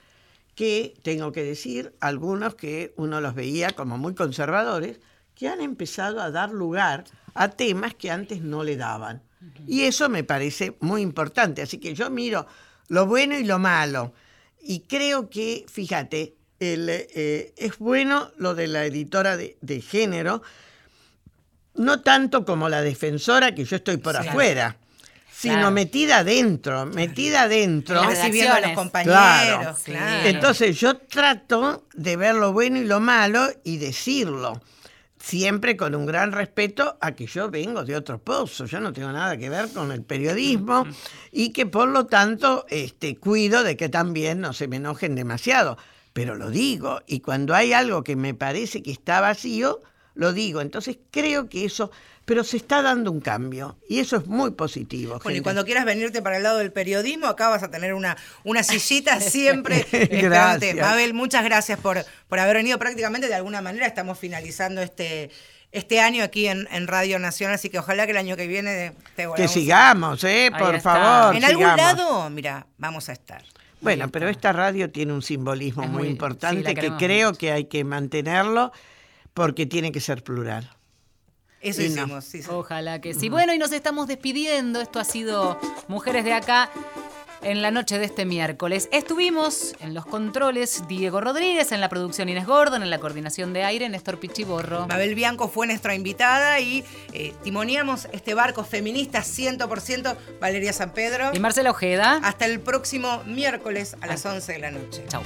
que, tengo que decir, algunos que uno los veía como muy conservadores, que han empezado a dar lugar a temas que antes no le daban. Y eso me parece muy importante. Así que yo miro lo bueno y lo malo. Y creo que, fíjate, el, eh, es bueno lo de la editora de, de género, no tanto como la defensora, que yo estoy por Sí. afuera, sino Claro. metida adentro, metida adentro. Recibiendo a los compañeros, Claro. claro. Entonces yo trato de ver lo bueno y lo malo y decirlo, siempre con un gran respeto a que yo vengo de otro pozo, yo no tengo nada que ver con el periodismo y que por lo tanto este, cuido de que también no se me enojen demasiado, pero lo digo y cuando hay algo que me parece que está vacío, lo digo, entonces creo que eso, pero se está dando un cambio y eso es muy positivo. Bueno, y cuando quieras venirte para el lado del periodismo, acá vas a tener una, una sillita *laughs* siempre *laughs* esperante. Gracias. Mabel, muchas gracias por, por haber venido. Prácticamente de alguna manera estamos finalizando este, este año aquí en, en Radio Nacional, así que ojalá que el año que viene te Que volvamos a- sigamos, ¿eh? Por favor. En algún lado, mira, vamos a estar. Bueno, pero esta radio tiene un simbolismo Es muy, importante que creo mucho. que hay que mantenerlo porque tiene que ser plural. Eso Y no. hicimos, sí, sí. Ojalá que sí. Bueno, y nos estamos despidiendo. Esto ha sido Mujeres de Acá en la noche de este miércoles. Estuvimos en los controles Diego Rodríguez, en la producción Inés Gordon, en la coordinación de aire Néstor Pichiborro. Mabel Bianco fue nuestra invitada y eh, timoneamos este barco feminista 100% Valeria San Pedro. Y Marcela Ojeda. Hasta el próximo miércoles a las 11 de la noche. Chau.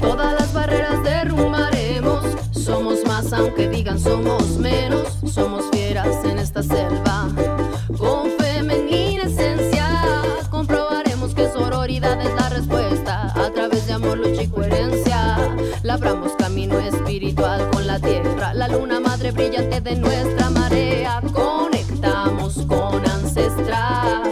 Todas las barreras derrumbaremos. Somos más, aunque digan somos menos. Somos fieras en esta selva. Con femenina esencia, comprobaremos sororidad es la respuesta. A través de amor, lucha y coherencia, labramos camino espiritual con la tierra. La luna madre brillante de nuestra marea. Conectamos con ancestras.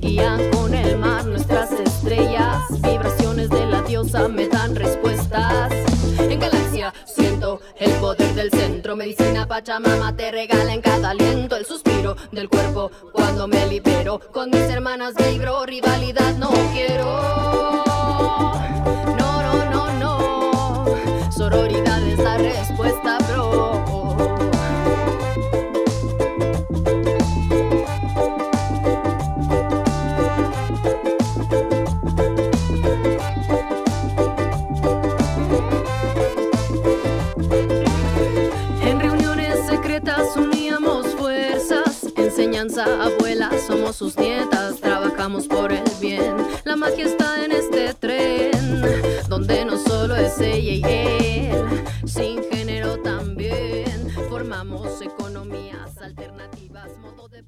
Guían con el mar nuestras estrellas. Vibraciones de la diosa me dan respuestas. En galaxia siento el poder del centro. Medicina Pachamama te regala en cada aliento el suspiro del cuerpo cuando me libero. Con mis hermanas vibro, rivalidad no quiero. abuelas, somos sus nietas, trabajamos por el bien. La magia está en este tren, donde no solo es ella y él, sin género también. Formamos economías alternativas, modo de